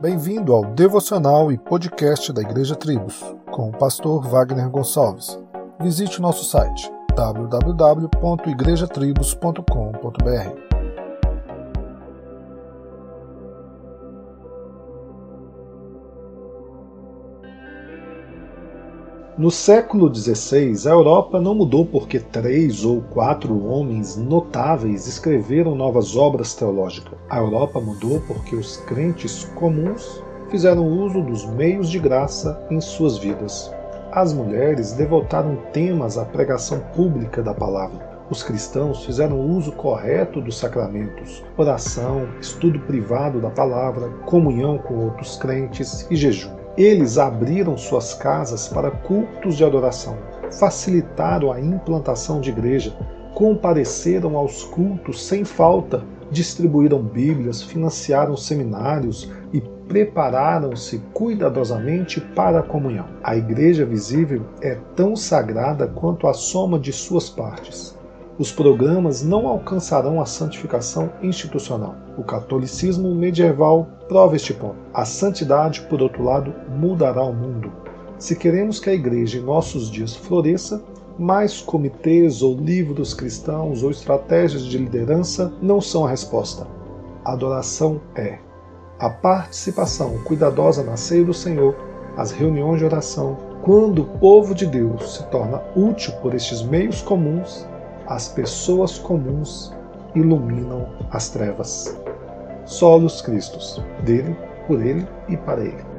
Bem-vindo ao devocional e podcast da Igreja Tribos, com o pastor Wagner Gonçalves. Visite nosso site www.igrejatribos.com.br. No século XVI, a Europa não mudou porque três ou quatro homens notáveis escreveram novas obras teológicas. A Europa mudou porque os crentes comuns fizeram uso dos meios de graça em suas vidas. As mulheres devotaram temas à pregação pública da palavra. Os cristãos fizeram uso correto dos sacramentos, oração, estudo privado da palavra, comunhão com outros crentes e jejum. Eles abriram suas casas para cultos de adoração, facilitaram a implantação de igreja, compareceram aos cultos sem falta, distribuíram Bíblias, financiaram seminários e prepararam-se cuidadosamente para a comunhão. A igreja visível é tão sagrada quanto a soma de suas partes os programas não alcançarão a santificação institucional. O catolicismo medieval prova este ponto. A santidade, por outro lado, mudará o mundo. Se queremos que a igreja em nossos dias floresça, mais comitês ou livros cristãos ou estratégias de liderança não são a resposta. A adoração é. A participação cuidadosa na ceia do Senhor, as reuniões de oração, quando o povo de Deus se torna útil por estes meios comuns, as pessoas comuns iluminam as trevas. Solos Cristos, dele, por ele e para ele.